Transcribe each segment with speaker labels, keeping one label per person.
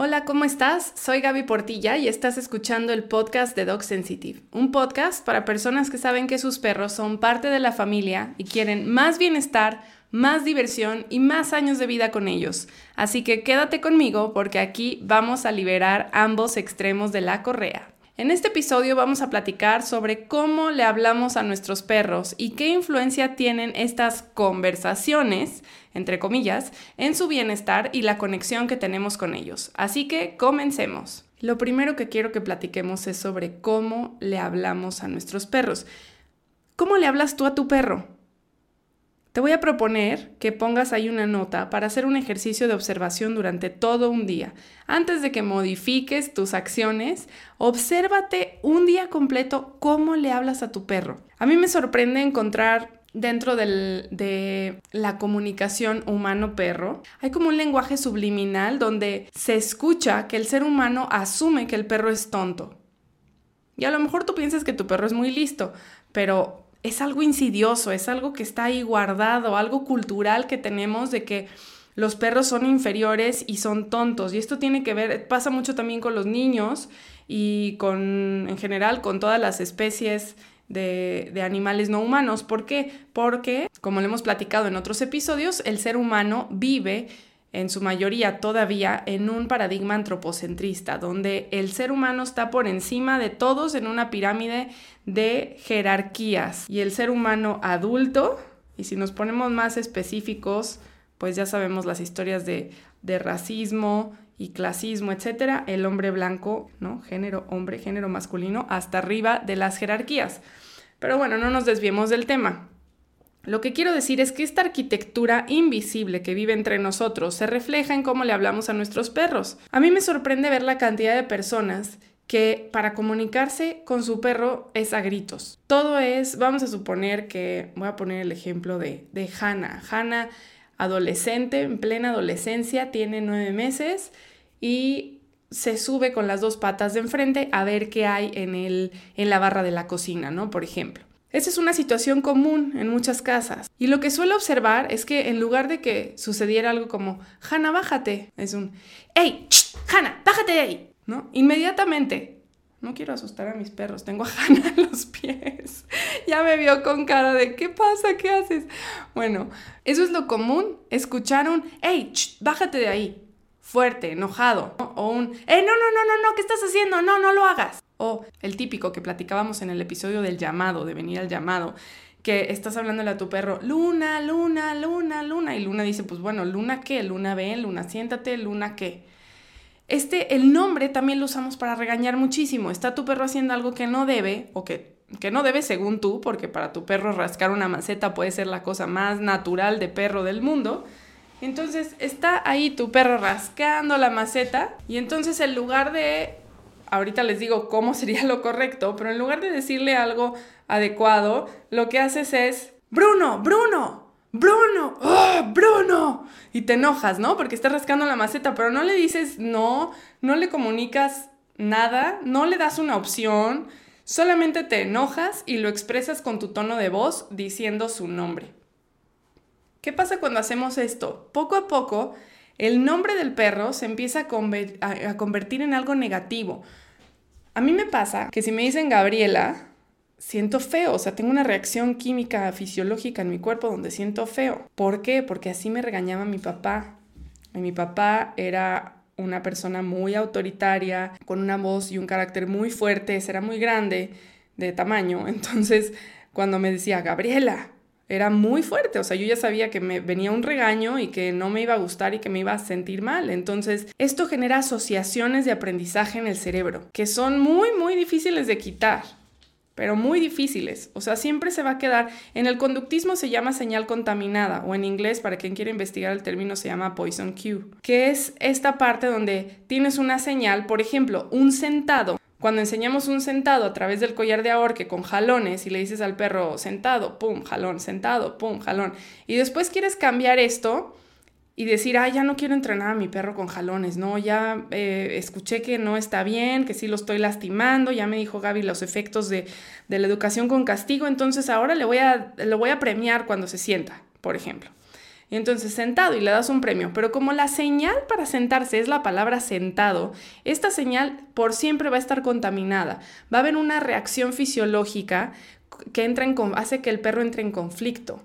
Speaker 1: Hola, ¿cómo estás? Soy Gaby Portilla y estás escuchando el podcast de Dog Sensitive, un podcast para personas que saben que sus perros son parte de la familia y quieren más bienestar, más diversión y más años de vida con ellos. Así que quédate conmigo porque aquí vamos a liberar ambos extremos de la correa. En este episodio vamos a platicar sobre cómo le hablamos a nuestros perros y qué influencia tienen estas conversaciones, entre comillas, en su bienestar y la conexión que tenemos con ellos. Así que comencemos. Lo primero que quiero que platiquemos es sobre cómo le hablamos a nuestros perros. ¿Cómo le hablas tú a tu perro? Te voy a proponer que pongas ahí una nota para hacer un ejercicio de observación durante todo un día. Antes de que modifiques tus acciones, obsérvate un día completo cómo le hablas a tu perro. A mí me sorprende encontrar dentro de la comunicación humano-perro, hay como un lenguaje subliminal donde se escucha que el ser humano asume que el perro es tonto. Y a lo mejor tú piensas que tu perro es muy listo, pero es algo insidioso, es algo que está ahí guardado, algo cultural que tenemos de que los perros son inferiores y son tontos. Y esto tiene que ver, pasa mucho también con los niños y con, en general, con todas las especies de, de, animales no humanos. ¿Por qué? Porque, como le hemos platicado en otros episodios, el ser humano vive en su mayoría todavía en un paradigma antropocentrista, donde el ser humano está por encima de todos en una pirámide de jerarquías y el ser humano adulto, y si nos ponemos más específicos, pues ya sabemos las historias de, de racismo y clasismo, etcétera, el hombre blanco, ¿no? Género hombre, género masculino, hasta arriba de las jerarquías. Pero bueno, no nos desviemos del tema. Lo que quiero decir es que esta arquitectura invisible que vive entre nosotros se refleja en cómo le hablamos a nuestros perros. A mí me sorprende ver la cantidad de personas que para comunicarse con su perro es a gritos. Todo es, vamos a suponer que, voy a poner el ejemplo de, de Hannah. Hannah, adolescente, en plena adolescencia, tiene nueve meses y se sube con las dos patas de enfrente a ver qué hay en, el, en la barra de la cocina, ¿no? Por ejemplo. Esa es una situación común en muchas casas. Y lo que suelo observar es que en lugar de que sucediera algo como, Hanna, bájate, es un, ¡Ey! Hanna, bájate de ahí! ¿No? Inmediatamente. No quiero asustar a mis perros, tengo a Hanna en los pies. ya me vio con cara de, ¿qué pasa? ¿Qué haces? Bueno, eso es lo común, escuchar un, ¡Ey! bájate de ahí! Fuerte, enojado. O un, ¡Ey, no, no, no, no, no! ¿Qué estás haciendo? No, no lo hagas. O el típico que platicábamos en el episodio del llamado, de venir al llamado, que estás hablándole a tu perro, Luna, Luna, Luna, Luna, y Luna dice, pues bueno, Luna qué, Luna ven, Luna siéntate, Luna qué. Este, el nombre también lo usamos para regañar muchísimo. Está tu perro haciendo algo que no debe, o que, que no debe según tú, porque para tu perro rascar una maceta puede ser la cosa más natural de perro del mundo. Entonces está ahí tu perro rascando la maceta y entonces en lugar de ahorita les digo cómo sería lo correcto, pero en lugar de decirle algo adecuado, lo que haces es, Bruno, Bruno, Bruno, ¡Oh, Bruno. Y te enojas, ¿no? Porque estás rascando la maceta, pero no le dices no, no le comunicas nada, no le das una opción, solamente te enojas y lo expresas con tu tono de voz diciendo su nombre. ¿Qué pasa cuando hacemos esto? Poco a poco el nombre del perro se empieza a, convertir en algo negativo. A mí me pasa que si me dicen Gabriela, siento feo, o sea, tengo una reacción química fisiológica en mi cuerpo donde siento feo. ¿Por qué? Porque así me regañaba mi papá. mi papá era una persona muy autoritaria, con una voz y un carácter muy fuerte, era muy grande de tamaño. Entonces, cuando me decía, Gabriela, era muy fuerte, o sea, yo ya sabía que me venía un regaño y que no me iba a gustar y que me iba a sentir mal. Entonces, esto genera asociaciones de aprendizaje en el cerebro, que son muy, muy difíciles de quitar, pero muy difíciles. O sea, siempre se va a quedar, en el conductismo se llama señal contaminada, o en inglés, para quien quiera investigar el término, se llama poison cue, que es esta parte donde tienes una señal, por ejemplo, un sentado cuando enseñamos un sentado a través del collar de ahorque con jalones y le dices al perro sentado, pum, jalón, sentado, pum, jalón, y después quieres cambiar esto y decir, ah, ya no quiero entrenar a mi perro con jalones, no, ya eh, escuché que no está bien, que sí lo estoy lastimando, ya me dijo Gaby los efectos de, de la educación con castigo, entonces ahora le voy a, lo voy a premiar cuando se sienta, por ejemplo. Entonces sentado y le das un premio. Pero como la señal para sentarse es la palabra sentado, esta señal por siempre va a estar contaminada. Va a haber una reacción fisiológica que entra en, hace que el perro entre en conflicto.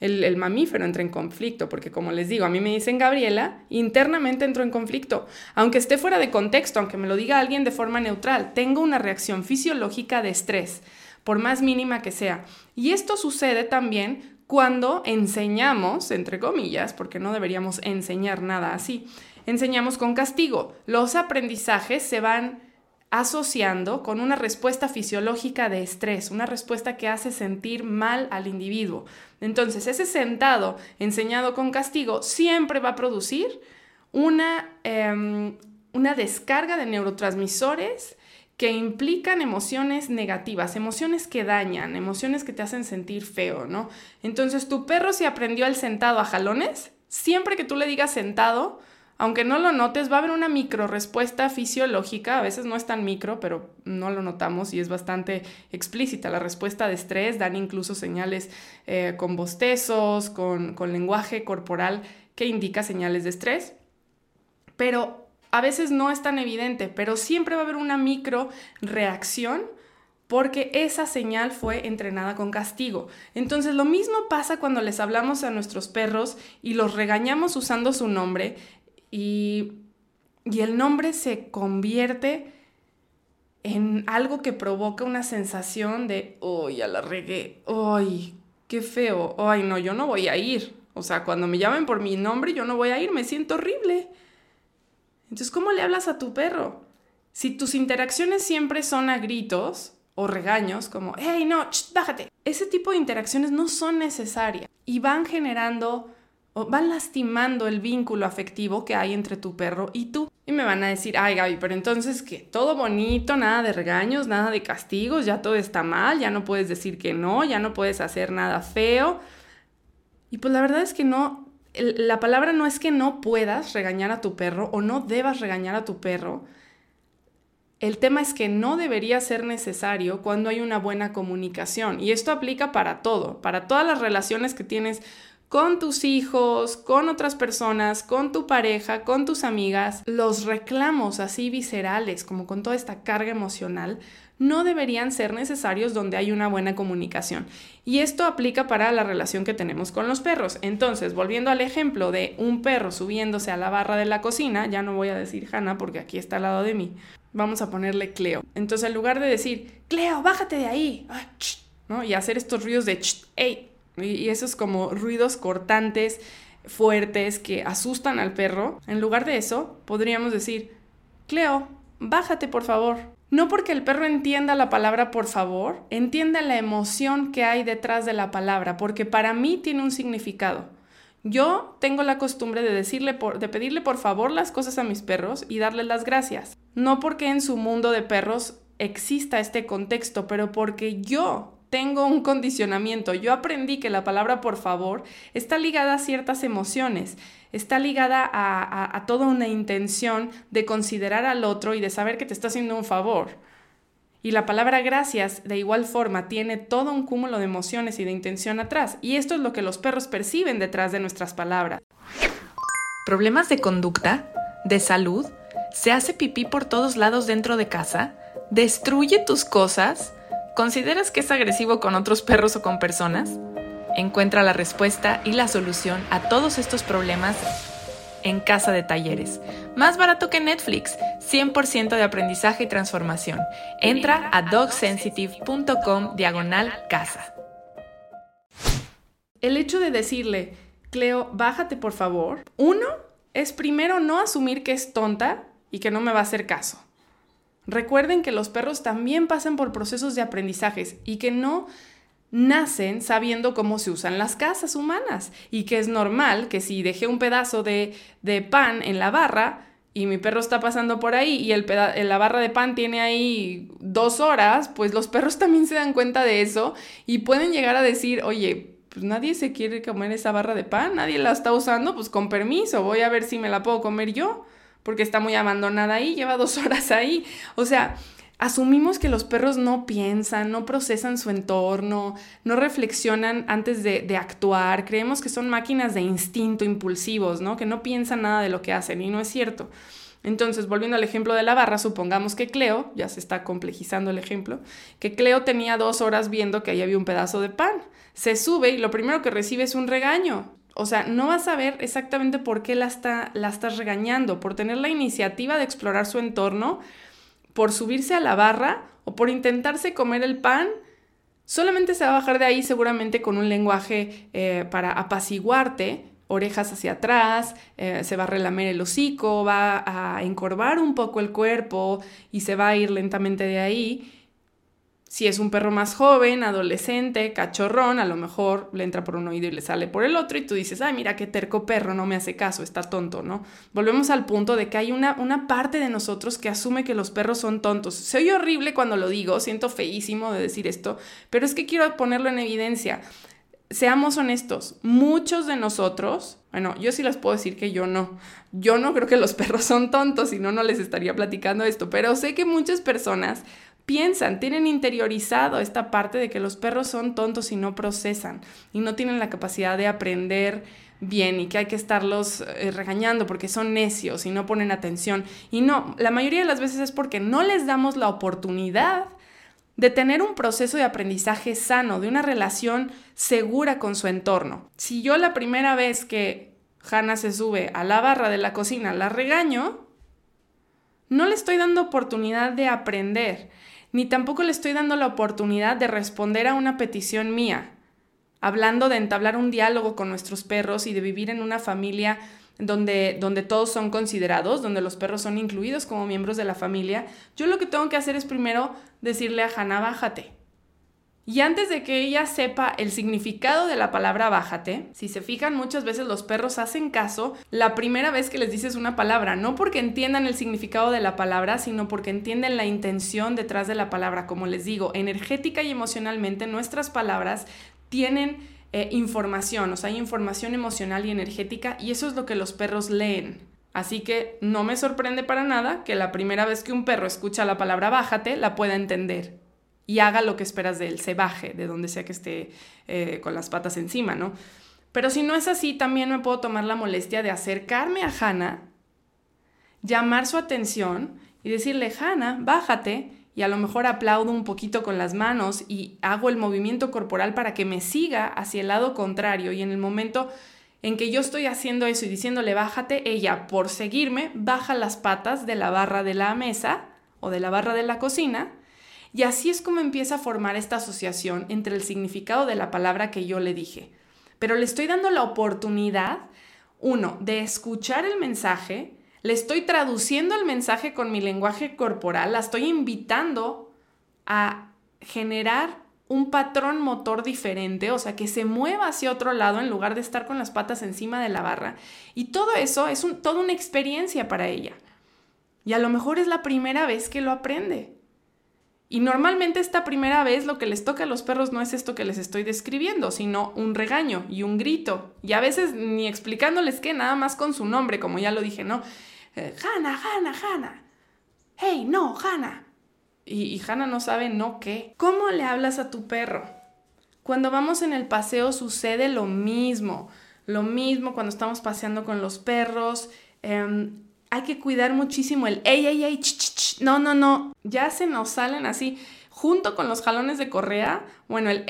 Speaker 1: El, el, mamífero entra en conflicto, porque como les digo, a mí me dicen Gabriela, internamente entro en conflicto, aunque esté fuera de contexto, aunque me lo diga alguien de forma neutral, tengo una reacción fisiológica de estrés, por más mínima que sea. Y esto sucede también cuando enseñamos, entre comillas, porque no deberíamos enseñar nada así, enseñamos con castigo. Los aprendizajes se van asociando con una respuesta fisiológica de estrés, una respuesta que hace sentir mal al individuo. Entonces, ese sentado enseñado con castigo siempre va a producir una, em, una descarga de neurotransmisores que implican emociones negativas, emociones que dañan, emociones que te hacen sentir feo, ¿no? Entonces, tu perro se aprendió el sentado a jalones, siempre que tú le digas sentado, aunque no lo notes, va a haber una micro respuesta fisiológica, a veces no es tan micro, pero no lo notamos y es bastante explícita. La respuesta de estrés dan incluso señales eh, con bostezos, con, con lenguaje corporal que indica señales de estrés. Pero a veces no es tan evidente, pero siempre va a haber una micro reacción porque esa señal fue entrenada con castigo. Entonces lo mismo pasa cuando les hablamos a nuestros perros y los regañamos usando su nombre y, el nombre se convierte en algo que provoca una sensación de, ¡ay, ya la regué! ¡ay, qué feo! ¡ay, no, yo no voy a ir! O sea, cuando me llamen por mi nombre, yo no voy a ir, me siento horrible. Entonces, ¿cómo le hablas a tu perro? Si tus interacciones siempre son a gritos o regaños, como, ¡hey, no, bájate! Ese tipo de interacciones no son necesarias y van generando o van lastimando el vínculo afectivo que hay entre tu perro y tú. Y me van a decir, ay Gaby, pero entonces que todo bonito, nada de regaños, nada de castigos, ya todo está mal, ya no puedes decir que no, ya no puedes hacer nada feo. Y pues la verdad es que no, la palabra no es que no puedas regañar a tu perro o no debas regañar a tu perro. El tema es que no debería ser necesario cuando hay una buena comunicación. Y esto aplica para todo, para todas las relaciones que tienes con tus hijos, con otras personas, con tu pareja, con tus amigas, los reclamos así viscerales, como con toda esta carga emocional, no deberían ser necesarios donde hay una buena comunicación. Y esto aplica para la relación que tenemos con los perros. Entonces, volviendo al ejemplo de un perro subiéndose a la barra de la cocina, ya no voy a decir Hannah porque aquí está al lado de mí, vamos a ponerle Cleo. Entonces, en lugar de decir, Cleo, bájate de ahí, ¿no? y hacer estos ruidos de, hey, y esos como ruidos cortantes, fuertes, que asustan al perro. En lugar de eso, podríamos decir, Cleo, bájate por favor. No porque el perro entienda la palabra por favor, entienda la emoción que hay detrás de la palabra, porque para mí tiene un significado. Yo tengo la costumbre de decirle de pedirle por favor las cosas a mis perros y darles las gracias. No porque en su mundo de perros exista este contexto, pero porque yo tengo un condicionamiento. Yo aprendí que la palabra por favor está ligada a ciertas emociones, está ligada a, toda una intención de considerar al otro y de saber que te está haciendo un favor. Y la palabra gracias, de igual forma, tiene todo un cúmulo de emociones y de intención atrás. Y esto es lo que los perros perciben detrás de nuestras palabras.
Speaker 2: ¿Problemas de conducta? ¿De salud? ¿Se hace pipí por todos lados dentro de casa? ¿Destruye tus cosas? ¿Consideras que es agresivo con otros perros o con personas? Encuentra la respuesta y la solución a todos estos problemas en Casa de Talleres. Más barato que Netflix, 100% de aprendizaje y transformación. Entra a dogsensitive.com diagonal casa.
Speaker 1: El hecho de decirle, Cleo, bájate por favor, uno es primero no asumir que es tonta y que no me va a hacer caso. Recuerden que los perros también pasan por procesos de aprendizajes y que no nacen sabiendo cómo se usan las casas humanas y que es normal que si dejé un pedazo de, pan en la barra y mi perro está pasando por ahí y el la barra de pan tiene ahí dos horas, pues los perros también se dan cuenta de eso y pueden llegar a decir, oye, pues nadie se quiere comer esa barra de pan, nadie la está usando, pues con permiso, voy a ver si me la puedo comer yo porque está muy abandonada ahí, lleva dos horas ahí. O sea, asumimos que los perros no piensan, no procesan su entorno, no reflexionan antes de, actuar, creemos que son máquinas de instinto impulsivos, ¿no? Que no piensan nada de lo que hacen y no es cierto. Entonces, volviendo al ejemplo de la barra, supongamos que Cleo, ya se está complejizando el ejemplo, que Cleo tenía dos horas viendo que ahí había un pedazo de pan. Se sube y lo primero que recibe es un regaño. O sea, no vas a ver exactamente por qué la, está, la estás regañando, por tener la iniciativa de explorar su entorno, por subirse a la barra o por intentarse comer el pan, solamente se va a bajar de ahí seguramente con un lenguaje eh, para apaciguarte, orejas hacia atrás, eh, se va a relamer el hocico, va a encorvar un poco el cuerpo y se va a ir lentamente de ahí. Si es un perro más joven, adolescente, cachorrón, a lo mejor le entra por un oído y le sale por el otro y tú dices, ay, mira qué terco perro, no me hace caso, está tonto, ¿no? Volvemos al punto de que hay una, una parte de nosotros que asume que los perros son tontos. Se oye horrible cuando lo digo, siento feísimo de decir esto, pero es que quiero ponerlo en evidencia. Seamos honestos, muchos de nosotros, bueno, yo sí les puedo decir que yo no. Yo no creo que los perros son tontos, si no, no les estaría platicando esto, pero sé que muchas personas piensan, tienen interiorizado esta parte de que los perros son tontos y no procesan y no tienen la capacidad de aprender bien y que hay que estarlos eh, regañando porque son necios y no ponen atención. Y no, la mayoría de las veces es porque no les damos la oportunidad de tener un proceso de aprendizaje sano, de una relación segura con su entorno. Si yo la primera vez que Hannah se sube a la barra de la cocina la regaño, no le estoy dando oportunidad de aprender ni tampoco le estoy dando la oportunidad de responder a una petición mía, hablando de entablar un diálogo con nuestros perros y de vivir en una familia donde, donde todos son considerados, donde los perros son incluidos como miembros de la familia, yo lo que tengo que hacer es primero decirle a Hannah, bájate. Y antes de que ella sepa el significado de la palabra bájate, si se fijan muchas veces los perros hacen caso la primera vez que les dices una palabra, no porque entiendan el significado de la palabra, sino porque entienden la intención detrás de la palabra. Como les digo, energética y emocionalmente nuestras palabras tienen eh, información, o sea, hay información emocional y energética y eso es lo que los perros leen. Así que no me sorprende para nada que la primera vez que un perro escucha la palabra bájate la pueda entender y haga lo que esperas de él, se baje de donde sea que esté eh, con las patas encima, ¿no? Pero si no es así, también me puedo tomar la molestia de acercarme a Hannah, llamar su atención y decirle, Hannah, bájate, y a lo mejor aplaudo un poquito con las manos y hago el movimiento corporal para que me siga hacia el lado contrario y en el momento en que yo estoy haciendo eso y diciéndole bájate, ella por seguirme baja las patas de la barra de la mesa o de la barra de la cocina y así es como empieza a formar esta asociación entre el significado de la palabra que yo le dije. Pero le estoy dando la oportunidad, uno, de escuchar el mensaje, le estoy traduciendo el mensaje con mi lenguaje corporal, la estoy invitando a generar un patrón motor diferente, o sea, que se mueva hacia otro lado en lugar de estar con las patas encima de la barra. Y todo eso es toda una experiencia para ella. Y a lo mejor es la primera vez que lo aprende. Y normalmente esta primera vez lo que les toca a los perros no es esto que les estoy describiendo, sino un regaño y un grito. Y a veces ni explicándoles qué, nada más con su nombre, como ya lo dije, ¿no? Eh, Hanna, Hanna, Hanna. Hey, no, Hanna. Y, y Hanna no sabe no qué. ¿Cómo le hablas a tu perro? Cuando vamos en el paseo sucede lo mismo. Lo mismo cuando estamos paseando con los perros. Em, hay que cuidar muchísimo el ey, ey. No, no, no, ya se nos salen así, junto con los jalones de correa, bueno, el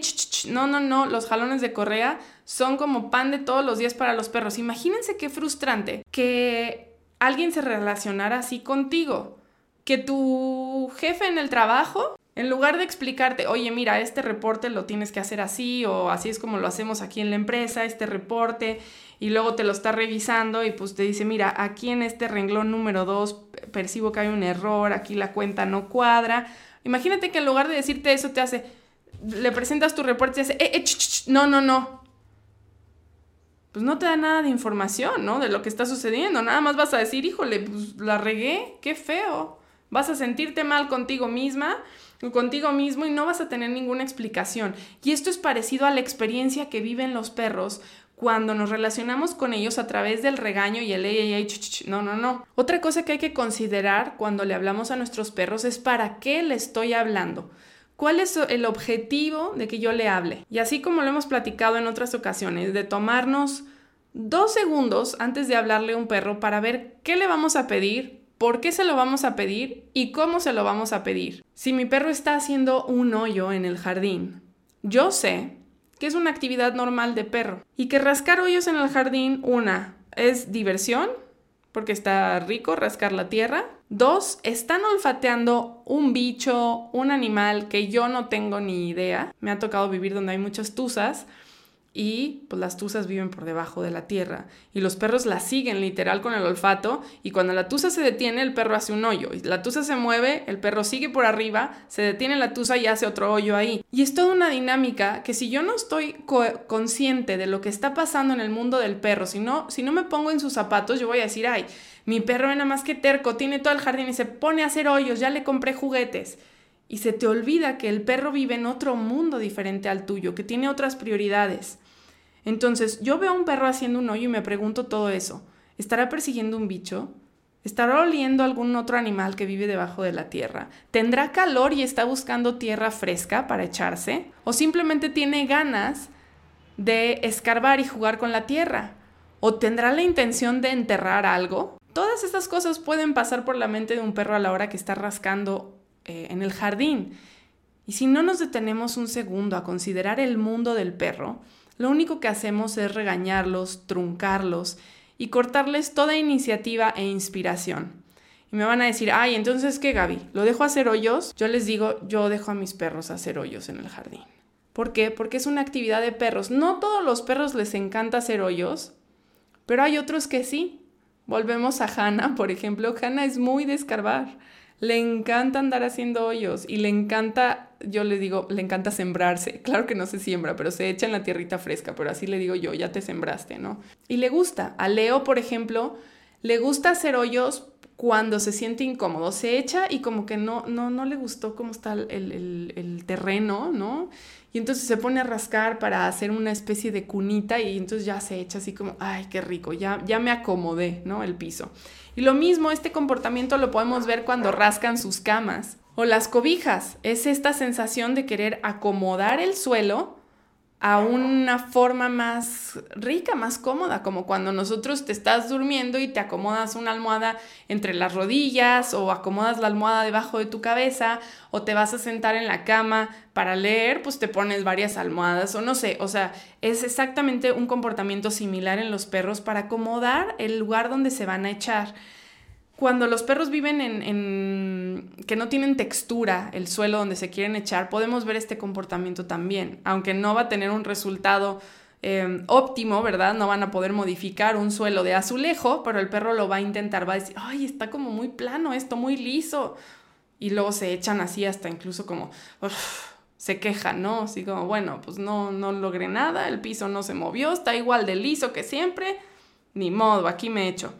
Speaker 1: ch, no, no, no, los jalones de correa son como pan de todos los días para los perros. Imagínense qué frustrante que alguien se relacionara así contigo, que tu jefe en el trabajo en lugar de explicarte, oye, mira, este reporte lo tienes que hacer así o así es como lo hacemos aquí en la empresa, este reporte, y luego te lo está revisando y pues te dice, mira, aquí en este renglón número 2 percibo que hay un error, aquí la cuenta no cuadra. Imagínate que en lugar de decirte eso te hace, le presentas tu reporte y te hace, eh, eh, no, no, no. Pues no te da nada de información, ¿no? De lo que está sucediendo. Nada más vas a decir, híjole, pues la regué, qué feo. Vas a sentirte mal contigo misma contigo mismo y no vas a tener ninguna explicación. Y esto es parecido a la experiencia que viven los perros cuando nos relacionamos con ellos a través del regaño y el ey, ey, no, no, no. Otra cosa que hay que considerar cuando le hablamos a nuestros perros es para qué le estoy hablando. ¿Cuál es el objetivo de que yo le hable? Y así como lo hemos platicado en otras ocasiones, de tomarnos dos segundos antes de hablarle a un perro para ver qué le vamos a pedir, por qué se lo vamos a pedir y cómo se lo vamos a pedir. Si mi perro está haciendo un hoyo en el jardín, yo sé que es una actividad normal de perro. Y que rascar hoyos en el jardín, una, es diversión, porque está rico rascar la tierra. Dos, están olfateando un bicho, un animal que yo no tengo ni idea. Me ha tocado vivir donde hay muchas tuzas y pues las tuzas viven por debajo de la tierra y los perros la siguen literal con el olfato y cuando la tuza se detiene el perro hace un hoyo y la tuza se mueve, el perro sigue por arriba, se detiene la tuza y hace otro hoyo ahí. Y es toda una dinámica que si yo no estoy consciente de lo que está pasando en el mundo del perro, si no, si no me pongo en sus zapatos, yo voy a decir, ay, mi perro nada más que terco, tiene todo el jardín y se pone a hacer hoyos, ya le compré juguetes. Y se te olvida que el perro vive en otro mundo diferente al tuyo, que tiene otras prioridades. Entonces, yo veo a un perro haciendo un hoyo y me pregunto todo eso. ¿Estará persiguiendo un bicho? ¿Estará oliendo algún otro animal que vive debajo de la tierra? ¿Tendrá calor y está buscando tierra fresca para echarse? ¿O simplemente tiene ganas de escarbar y jugar con la tierra? ¿O tendrá la intención de enterrar algo? Todas estas cosas pueden pasar por la mente de un perro a la hora que está rascando eh, en el jardín. Y si no nos detenemos un segundo a considerar el mundo del perro, lo único que hacemos es regañarlos, truncarlos y cortarles toda iniciativa e inspiración. Y me van a decir, ay, entonces, ¿qué, Gaby? ¿Lo dejo hacer hoyos? Yo les digo, yo dejo a mis perros hacer hoyos en el jardín. ¿Por qué? Porque es una actividad de perros. No todos los perros les encanta hacer hoyos, pero hay otros que sí. Volvemos a Hannah, por ejemplo. Hannah es muy de escarbar. Le encanta andar haciendo hoyos y le encanta, yo le digo, le encanta sembrarse. Claro que no se siembra, pero se echa en la tierrita fresca, pero así le digo yo, ya te sembraste, ¿no? Y le gusta. A Leo, por ejemplo, le gusta hacer hoyos cuando se siente incómodo. Se echa y como que no, no, no le gustó cómo está el, el terreno, ¿no? Y entonces se pone a rascar para hacer una especie de cunita y entonces ya se echa así como, ay, qué rico, ya, ya me acomodé, ¿no? El piso. Y lo mismo, este comportamiento lo podemos ver cuando rascan sus camas o las cobijas. Es esta sensación de querer acomodar el suelo a una forma más rica, más cómoda, como cuando nosotros te estás durmiendo y te acomodas una almohada entre las rodillas o acomodas la almohada debajo de tu cabeza o te vas a sentar en la cama para leer, pues te pones varias almohadas o no sé, o sea, es exactamente un comportamiento similar en los perros para acomodar el lugar donde se van a echar cuando los perros viven en, que no tienen textura el suelo donde se quieren echar, podemos ver este comportamiento también, aunque no va a tener un resultado em, óptimo, ¿verdad? No van a poder modificar un suelo de azulejo, pero el perro lo va a intentar, va a decir, ay, está como muy plano esto, muy liso. Y luego se echan así hasta incluso como, se quejan, ¿no? Así como, bueno, pues no, no logré nada, el piso no se movió, está igual de liso que siempre, ni modo, aquí me echo.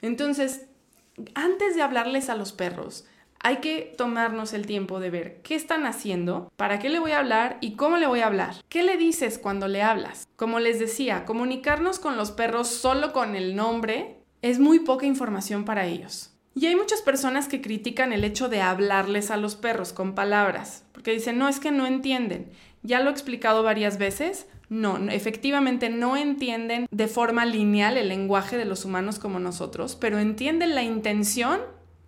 Speaker 1: Entonces, antes de hablarles a los perros, hay que tomarnos el tiempo de ver qué están haciendo, para qué le voy a hablar y cómo le voy a hablar. ¿Qué le dices cuando le hablas? Como les decía, comunicarnos con los perros solo con el nombre es muy poca información para ellos. Y hay muchas personas que critican el hecho de hablarles a los perros con palabras, porque dicen, no, es que no entienden. Ya lo he explicado varias veces, no, efectivamente no entienden de forma lineal el lenguaje de los humanos como nosotros, pero entienden la intención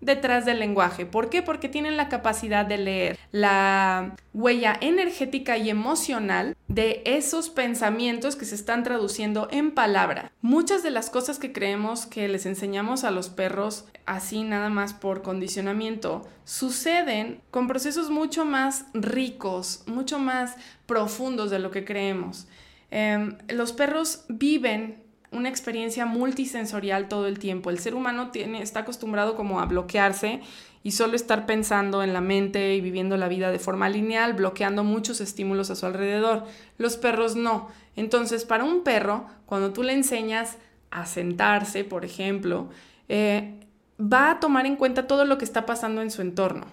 Speaker 1: detrás del lenguaje. ¿Por qué? Porque tienen la capacidad de leer la huella energética y emocional de esos pensamientos que se están traduciendo en palabra. Muchas de las cosas que creemos que les enseñamos a los perros así nada más por condicionamiento suceden con procesos mucho más ricos, mucho más profundos de lo que creemos. Em, los perros viven una experiencia multisensorial todo el tiempo. El ser humano tiene, está acostumbrado como a bloquearse y solo estar pensando en la mente y viviendo la vida de forma lineal, bloqueando muchos estímulos a su alrededor. Los perros no. Entonces, para un perro, cuando tú le enseñas a sentarse, por ejemplo, eh, va a tomar en cuenta todo lo que está pasando en su entorno.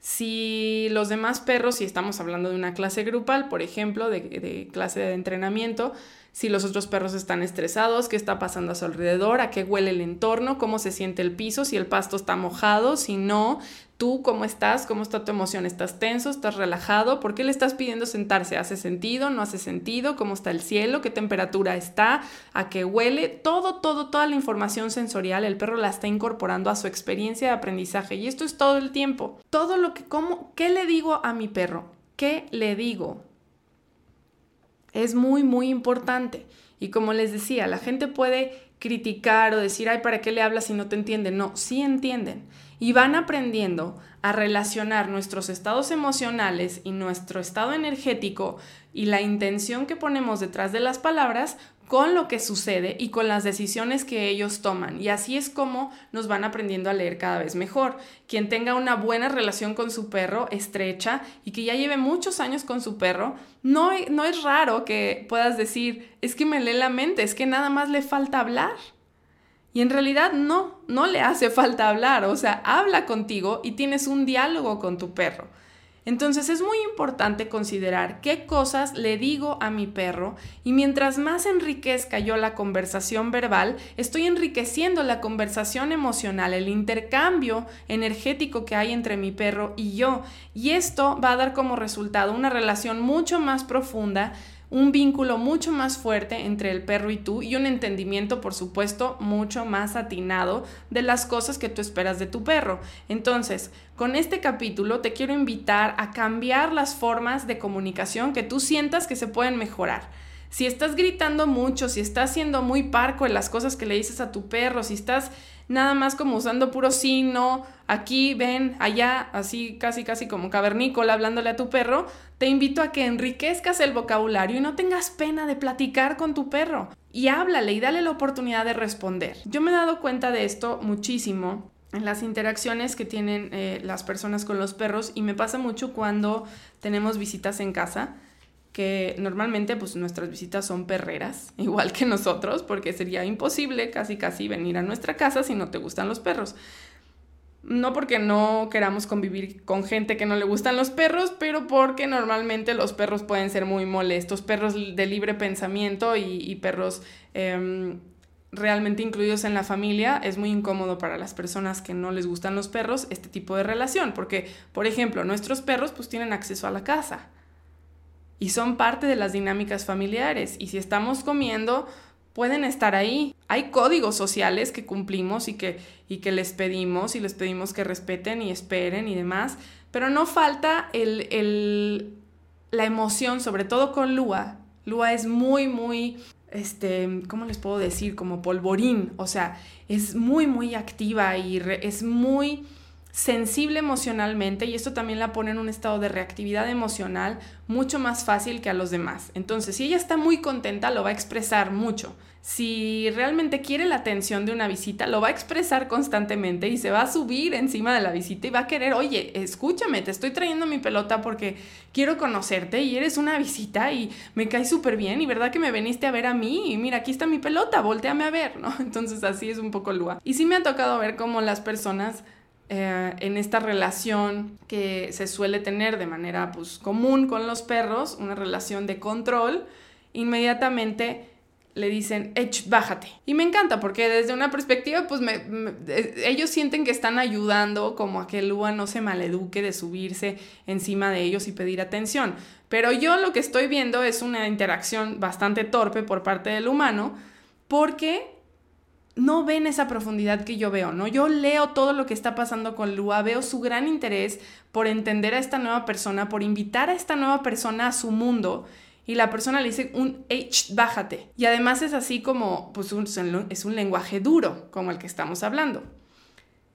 Speaker 1: Si los demás perros, si estamos hablando de una clase grupal, por ejemplo, de, de clase de entrenamiento, si los otros perros están estresados, qué está pasando a su alrededor, a qué huele el entorno, cómo se siente el piso, si el pasto está mojado, si no, tú cómo estás, cómo está tu emoción, estás tenso, estás relajado, por qué le estás pidiendo sentarse, hace sentido, no hace sentido, cómo está el cielo, qué temperatura está, a qué huele, todo, todo, toda la información sensorial, el perro la está incorporando a su experiencia de aprendizaje y esto es todo el tiempo. Todo lo que, cómo, ¿qué le digo a mi perro? ¿Qué le digo? Es muy, muy importante. Y como les decía, la gente puede criticar o decir, ay, ¿para qué le hablas si no te entienden? No, sí entienden. Y van aprendiendo a relacionar nuestros estados emocionales y nuestro estado energético y la intención que ponemos detrás de las palabras con lo que sucede y con las decisiones que ellos toman. Y así es como nos van aprendiendo a leer cada vez mejor. Quien tenga una buena relación con su perro, estrecha, y que ya lleve muchos años con su perro, no, no es raro que puedas decir, es que me lee la mente, es que nada más le falta hablar. Y en realidad no, no le hace falta hablar, o sea, habla contigo y tienes un diálogo con tu perro. Entonces es muy importante considerar qué cosas le digo a mi perro y mientras más enriquezca yo la conversación verbal, estoy enriqueciendo la conversación emocional, el intercambio energético que hay entre mi perro y yo. Y esto va a dar como resultado una relación mucho más profunda un vínculo mucho más fuerte entre el perro y tú y un entendimiento, por supuesto, mucho más atinado de las cosas que tú esperas de tu perro. Entonces, con este capítulo te quiero invitar a cambiar las formas de comunicación que tú sientas que se pueden mejorar. Si estás gritando mucho, si estás siendo muy parco en las cosas que le dices a tu perro, si estás nada más como usando puro sino, aquí, ven, allá, así casi casi como cavernícola hablándole a tu perro, te invito a que enriquezcas el vocabulario y no tengas pena de platicar con tu perro. Y háblale y dale la oportunidad de responder. Yo me he dado cuenta de esto muchísimo en las interacciones que tienen eh, las personas con los perros y me pasa mucho cuando tenemos visitas en casa que normalmente pues nuestras visitas son perreras, igual que nosotros, porque sería imposible casi casi venir a nuestra casa si no te gustan los perros. No porque no queramos convivir con gente que no le gustan los perros, pero porque normalmente los perros pueden ser muy molestos, perros de libre pensamiento y, perros em, realmente incluidos en la familia, es muy incómodo para las personas que no les gustan los perros este tipo de relación, porque, por ejemplo, nuestros perros pues tienen acceso a la casa y son parte de las dinámicas familiares. Y si estamos comiendo, pueden estar ahí. Hay códigos sociales que cumplimos y que, y que les pedimos y les pedimos que respeten y esperen y demás, pero no falta el, el, la emoción, sobre todo con Lua. Lua es muy, muy, este, ¿cómo les puedo decir? Como polvorín, o sea, es muy, muy activa y es muy sensible emocionalmente y esto también la pone en un estado de reactividad emocional mucho más fácil que a los demás. Entonces, si ella está muy contenta, lo va a expresar mucho. Si realmente quiere la atención de una visita, lo va a expresar constantemente y se va a subir encima de la visita y va a querer, oye, escúchame, te estoy trayendo mi pelota porque quiero conocerte y eres una visita y me cae súper bien y verdad que me veniste a ver a mí y mira, aquí está mi pelota, volteame a ver, ¿no? Entonces así es un poco lúa. Y sí me ha tocado ver cómo las personas eh, en esta relación que se suele tener de manera pues, común con los perros, una relación de control, inmediatamente le dicen, Ech, bájate. Y me encanta porque desde una perspectiva, pues ellos sienten que están ayudando como a que Lua no se maleduque de subirse encima de ellos y pedir atención. Pero yo lo que estoy viendo es una interacción bastante torpe por parte del humano porque no ven esa profundidad que yo veo, ¿no? Yo leo todo lo que está pasando con Lua, veo su gran interés por entender a esta nueva persona, por invitar a esta nueva persona a su mundo. Y la persona le dice un H, bájate. Y además es así como, pues es un lenguaje duro, como el que estamos hablando.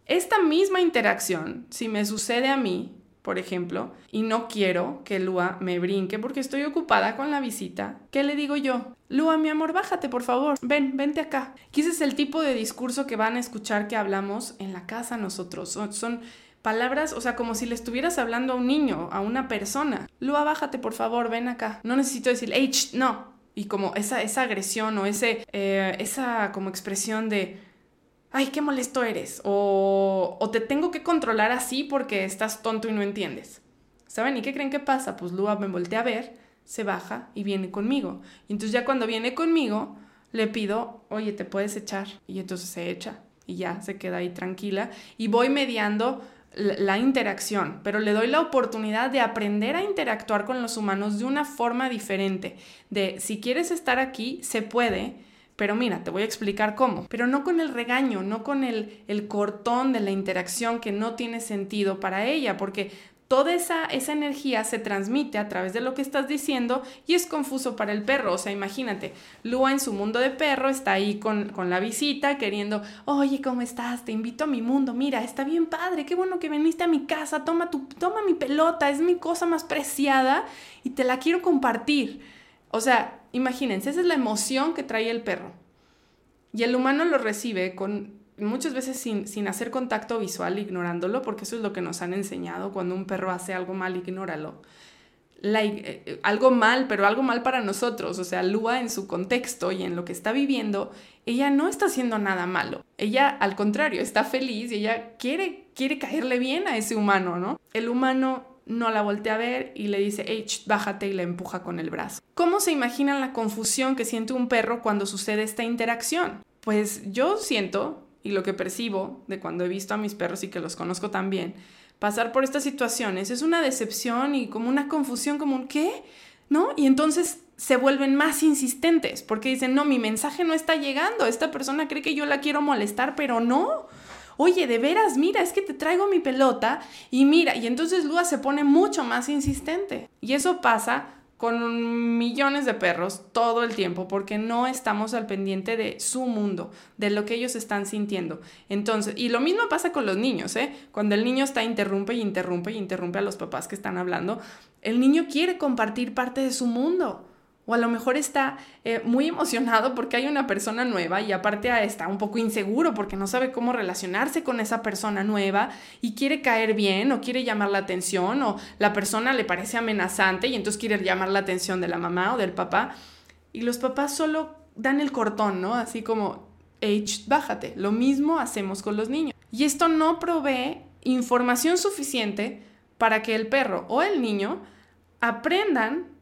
Speaker 1: Esta misma interacción, si me sucede a mí, por ejemplo, y no quiero que Lua me brinque porque estoy ocupada con la visita, ¿qué le digo yo? Lua, mi amor, bájate, por favor. Ven, vente acá. ese es el tipo de discurso que van a escuchar que hablamos en la casa nosotros. Son, palabras, o sea, como si le estuvieras hablando a un niño, a una persona. Lua, bájate, por favor, ven acá. No necesito decir, H, no. Y como esa, esa agresión o ese, eh, esa como expresión de ay, qué molesto eres, o, o te tengo que controlar así porque estás tonto y no entiendes. ¿Saben? ¿Y qué creen que pasa? Pues Lua me voltea a ver, se baja y viene conmigo. Y entonces ya cuando viene conmigo, le pido, oye, ¿te puedes echar? Y entonces se echa y ya se queda ahí tranquila. Y voy mediando la interacción, pero le doy la oportunidad de aprender a interactuar con los humanos de una forma diferente. De si quieres estar aquí, se puede, pero mira, te voy a explicar cómo. Pero no con el regaño, no con el, el cortón de la interacción que no tiene sentido para ella, porque toda esa, esa energía se transmite a través de lo que estás diciendo y es confuso para el perro. O sea, imagínate, Lua en su mundo de perro está ahí con, con, la visita queriendo, oye, ¿cómo estás? Te invito a mi mundo, mira, está bien padre, qué bueno que viniste a mi casa, toma, tu, toma mi pelota, es mi cosa más preciada y te la quiero compartir. O sea, imagínense, esa es la emoción que trae el perro. Y el humano lo recibe con muchas veces sin, hacer contacto visual, ignorándolo, porque eso es lo que nos han enseñado. Cuando un perro hace algo mal, ignóralo. Eh, eh, algo mal, pero algo mal para nosotros. O sea, Lua en su contexto y en lo que está viviendo, ella no está haciendo nada malo. Ella, al contrario, está feliz y ella quiere, quiere caerle bien a ese humano, ¿no? El humano no la voltea a ver y le dice, hey, bájate y la empuja con el brazo. ¿Cómo se imaginan la confusión que siente un perro cuando sucede esta interacción? Pues yo siento y lo que percibo de cuando he visto a mis perros y que los conozco también, pasar por estas situaciones es una decepción y como una confusión, como un ¿qué? ¿No? Y entonces se vuelven más insistentes porque dicen, no, mi mensaje no está llegando, esta persona cree que yo la quiero molestar, pero no. Oye, de veras, mira, es que te traigo mi pelota y mira, y entonces Lua se pone mucho más insistente. Y eso pasa con millones de perros todo el tiempo porque no estamos al pendiente de su mundo, de lo que ellos están sintiendo. Entonces, y lo mismo pasa con los niños, ¿eh? Cuando el niño está interrumpe y interrumpe y interrumpe a los papás que están hablando, el niño quiere compartir parte de su mundo. O a lo mejor está eh, muy emocionado porque hay una persona nueva y aparte está un poco inseguro porque no sabe cómo relacionarse con esa persona nueva y quiere caer bien o quiere llamar la atención o la persona le parece amenazante y entonces quiere llamar la atención de la mamá o del papá. Y los papás solo dan el cortón, ¿no? Así como, hey, bájate. Lo mismo hacemos con los niños. Y esto no provee información suficiente para que el perro o el niño aprendan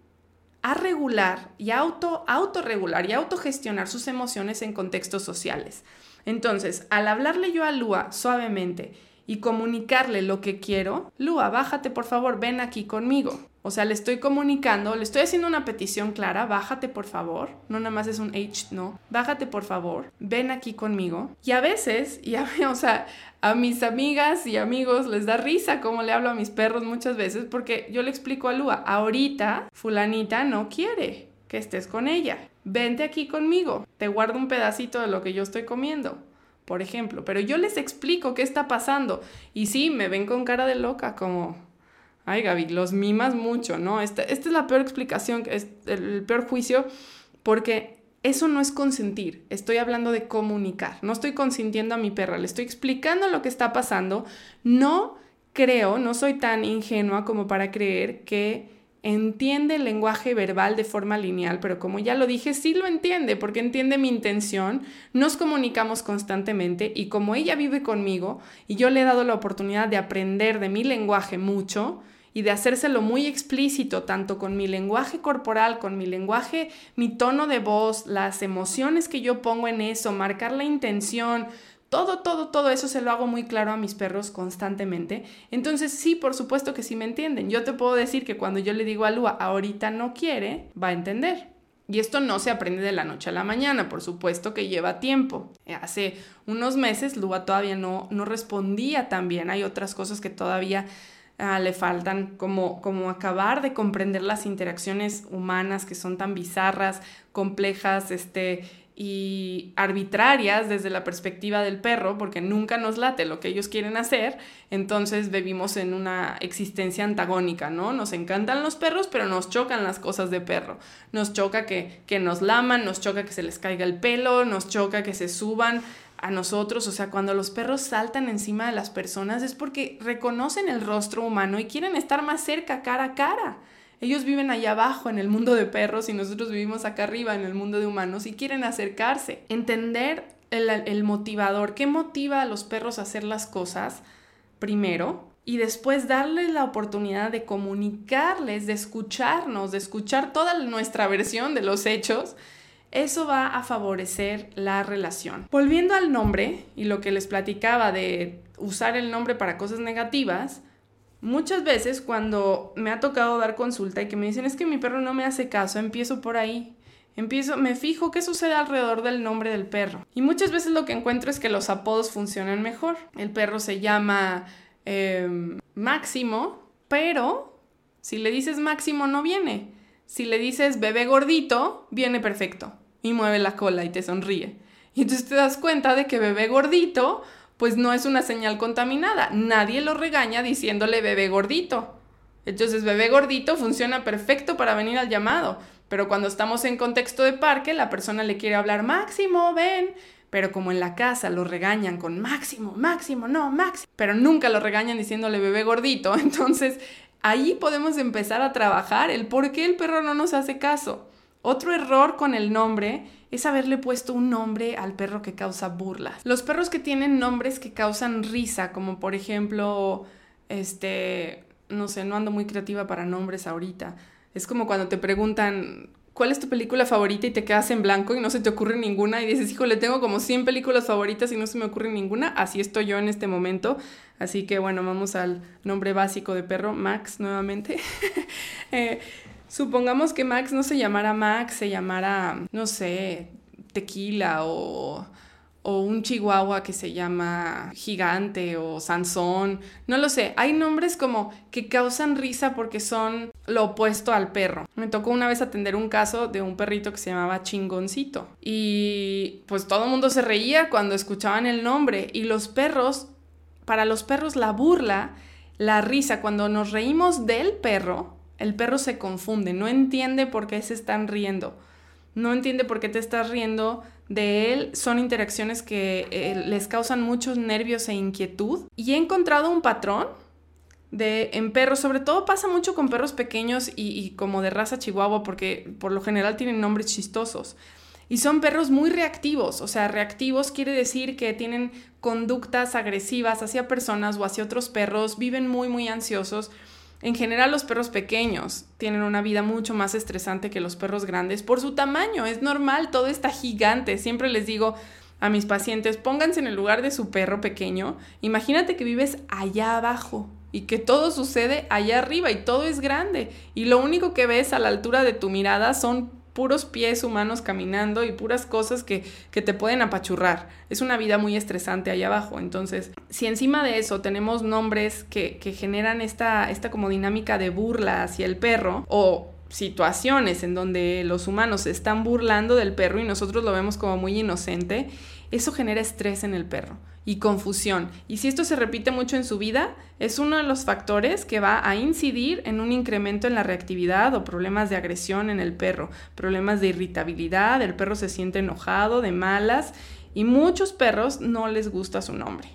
Speaker 1: a regular y auto, autorregular y autogestionar sus emociones en contextos sociales. Entonces, al hablarle yo a Lua suavemente y comunicarle lo que quiero, Lua, bájate por favor, ven aquí conmigo. O sea, le estoy comunicando, le estoy haciendo una petición clara, bájate por favor, no nada más es un H, no, bájate por favor, ven aquí conmigo. Y a veces, y a, o sea, a mis amigas y amigos les da risa como le hablo a mis perros muchas veces porque yo le explico a Lua, ahorita fulanita no quiere que estés con ella, vente aquí conmigo, te guardo un pedacito de lo que yo estoy comiendo por ejemplo, pero yo les explico qué está pasando. Y sí, me ven con cara de loca como, ay Gaby, los mimas mucho, ¿no? Esta, esta es la peor explicación, es el peor juicio, porque eso no es consentir, estoy hablando de comunicar, no estoy consintiendo a mi perra, le estoy explicando lo que está pasando, no creo, no soy tan ingenua como para creer que entiende el lenguaje verbal de forma lineal, pero como ya lo dije, sí lo entiende porque entiende mi intención, nos comunicamos constantemente y como ella vive conmigo y yo le he dado la oportunidad de aprender de mi lenguaje mucho y de hacérselo muy explícito, tanto con mi lenguaje corporal, con mi lenguaje, mi tono de voz, las emociones que yo pongo en eso, marcar la intención, todo, todo, todo eso se lo hago muy claro a mis perros constantemente. Entonces, sí, por supuesto que sí me entienden. Yo te puedo decir que cuando yo le digo a Lua, ahorita no quiere, va a entender. Y esto no se aprende de la noche a la mañana, por supuesto que lleva tiempo. Hace unos meses Lua todavía no, no respondía tan bien. Hay otras cosas que todavía ah, le faltan, como, como acabar de comprender las interacciones humanas que son tan bizarras, complejas, este, y arbitrarias desde la perspectiva del perro, porque nunca nos late lo que ellos quieren hacer, entonces vivimos en una existencia antagónica, ¿no? Nos encantan los perros, pero nos chocan las cosas de perro. Nos choca que, que nos laman, nos choca que se les caiga el pelo, nos choca que se suban a nosotros, o sea, cuando los perros saltan encima de las personas es porque reconocen el rostro humano y quieren estar más cerca, cara a cara. Ellos viven allá abajo en el mundo de perros y nosotros vivimos acá arriba en el mundo de humanos y quieren acercarse. Entender el, motivador, qué motiva a los perros a hacer las cosas, primero, y después darles la oportunidad de comunicarles, de escucharnos, de escuchar toda nuestra versión de los hechos, eso va a favorecer la relación. Volviendo al nombre y lo que les platicaba de usar el nombre para cosas negativas, muchas veces cuando me ha tocado dar consulta y que me dicen es que mi perro no me hace caso, empiezo por ahí. Empiezo, me fijo qué sucede alrededor del nombre del perro. Y muchas veces lo que encuentro es que los apodos funcionan mejor. El perro se llama Em, máximo, pero si le dices máximo no viene. Si le dices bebé gordito, viene perfecto y mueve la cola y te sonríe. Y entonces te das cuenta de que bebé gordito, pues no es una señal contaminada. Nadie lo regaña diciéndole bebé gordito. Entonces bebé gordito funciona perfecto para venir al llamado. Pero cuando estamos en contexto de parque, la persona le quiere hablar máximo, ven pero como en la casa lo regañan con máximo, máximo, no, máximo, pero nunca lo regañan diciéndole bebé gordito, entonces ahí podemos empezar a trabajar el por qué el perro no nos hace caso. Otro error con el nombre es haberle puesto un nombre al perro que causa burlas. Los perros que tienen nombres que causan risa, como por ejemplo, este, no sé, no ando muy creativa para nombres ahorita. Es como cuando te preguntan ¿cuál es tu película favorita? Y te quedas en blanco y no se te ocurre ninguna y dices, le tengo como 100 películas favoritas y no se me ocurre ninguna. Así estoy yo en este momento. Así que bueno, vamos al nombre básico de perro, Max nuevamente. Eh, supongamos que Max no se llamara Max, se llamara, no sé, tequila o o un chihuahua que se llama gigante o Sansón, no lo sé, hay nombres como que causan risa porque son lo opuesto al perro. Me tocó una vez atender un caso de un perrito que se llamaba Chingoncito y pues todo el mundo se reía cuando escuchaban el nombre y los perros, para los perros la burla, la risa, cuando nos reímos del perro, el perro se confunde, no entiende por qué se están riendo, no entiende por qué te estás riendo de él son interacciones que eh, les causan muchos nervios e inquietud. Y he encontrado un patrón de, en perros, sobre todo pasa mucho con perros pequeños y, como de raza chihuahua, porque por lo general tienen nombres chistosos. Y son perros muy reactivos, o sea, reactivos quiere decir que tienen conductas agresivas hacia personas o hacia otros perros, viven muy, muy ansiosos. En general los perros pequeños tienen una vida mucho más estresante que los perros grandes por su tamaño. Es normal, todo está gigante. Siempre les digo a mis pacientes, pónganse en el lugar de su perro pequeño. Imagínate que vives allá abajo y que todo sucede allá arriba y todo es grande. Y lo único que ves a la altura de tu mirada son puros pies humanos caminando y puras cosas que, te pueden apachurrar. Es una vida muy estresante ahí abajo. Entonces, si encima de eso tenemos nombres que, que generan esta, esta como dinámica de burla hacia el perro o situaciones en donde los humanos se están burlando del perro y nosotros lo vemos como muy inocente, eso genera estrés en el perro y confusión. Y si esto se repite mucho en su vida, es uno de los factores que va a incidir en un incremento en la reactividad o problemas de agresión en el perro, problemas de irritabilidad, el perro se siente enojado, de malas y muchos perros no les gusta su nombre.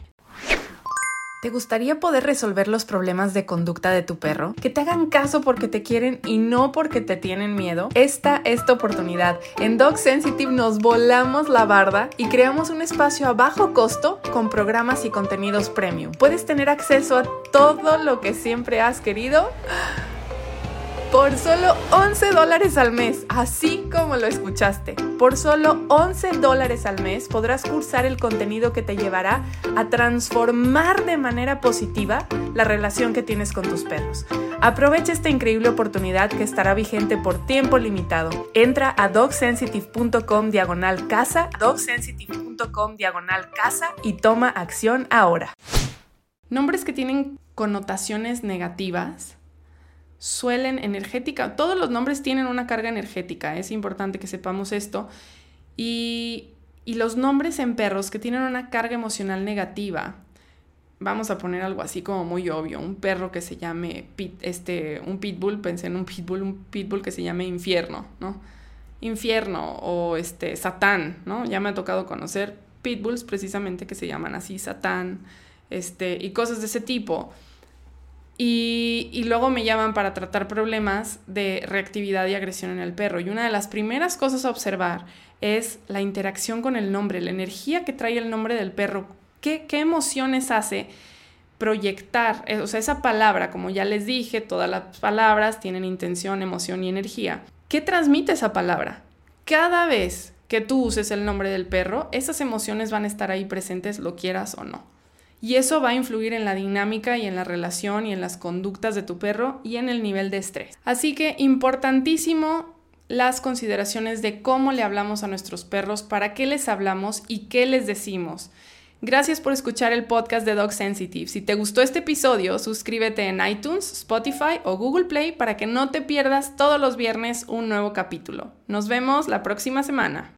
Speaker 2: ¿Te gustaría poder resolver los problemas de conducta de tu perro? Que te hagan caso porque te quieren y no porque te tienen miedo. Esta es tu oportunidad. En Dog Sensitive nos volamos la barda y creamos un espacio a bajo costo con programas y contenidos premium. Puedes tener acceso a todo lo que siempre has querido por solo 11 dólares al mes, así como lo escuchaste. Por solo 11 dólares al mes podrás cursar el contenido que te llevará a transformar de manera positiva la relación que tienes con tus perros. Aprovecha esta increíble oportunidad que estará vigente por tiempo limitado. Entra a dogsensitive.com diagonal casa, dogsensitive.com diagonal casa y toma acción ahora.
Speaker 1: Nombres que tienen connotaciones negativas suelen energética, todos los nombres tienen una carga energética, es importante que sepamos esto. Y, los nombres en perros que tienen una carga emocional negativa, vamos a poner algo así como muy obvio, un perro que se llame este, un pitbull, pensé en un pitbull, un pitbull que se llame infierno, ¿no? Infierno o este Satán, ¿no? Ya me ha tocado conocer pitbulls precisamente que se llaman así, Satán, este, y cosas de ese tipo. Y, luego me llaman para tratar problemas de reactividad y agresión en el perro. Y una de las primeras cosas a observar es la interacción con el nombre, la energía que trae el nombre del perro, qué, qué emociones hace proyectar, eh, o sea, esa palabra, como ya les dije, todas las palabras tienen intención, emoción y energía. ¿Qué transmite esa palabra? Cada vez que tú uses el nombre del perro, esas emociones van a estar ahí presentes, lo quieras o no. Y eso va a influir en la dinámica y en la relación y en las conductas de tu perro y en el nivel de estrés. Así que importantísimo las consideraciones de cómo le hablamos a nuestros perros, para qué les hablamos y qué les decimos. Gracias por escuchar el podcast de Dog Sensitive. Si te gustó este episodio, suscríbete en iTunes, Spotify o Google Play para que no te pierdas todos los viernes un nuevo capítulo. Nos vemos la próxima semana.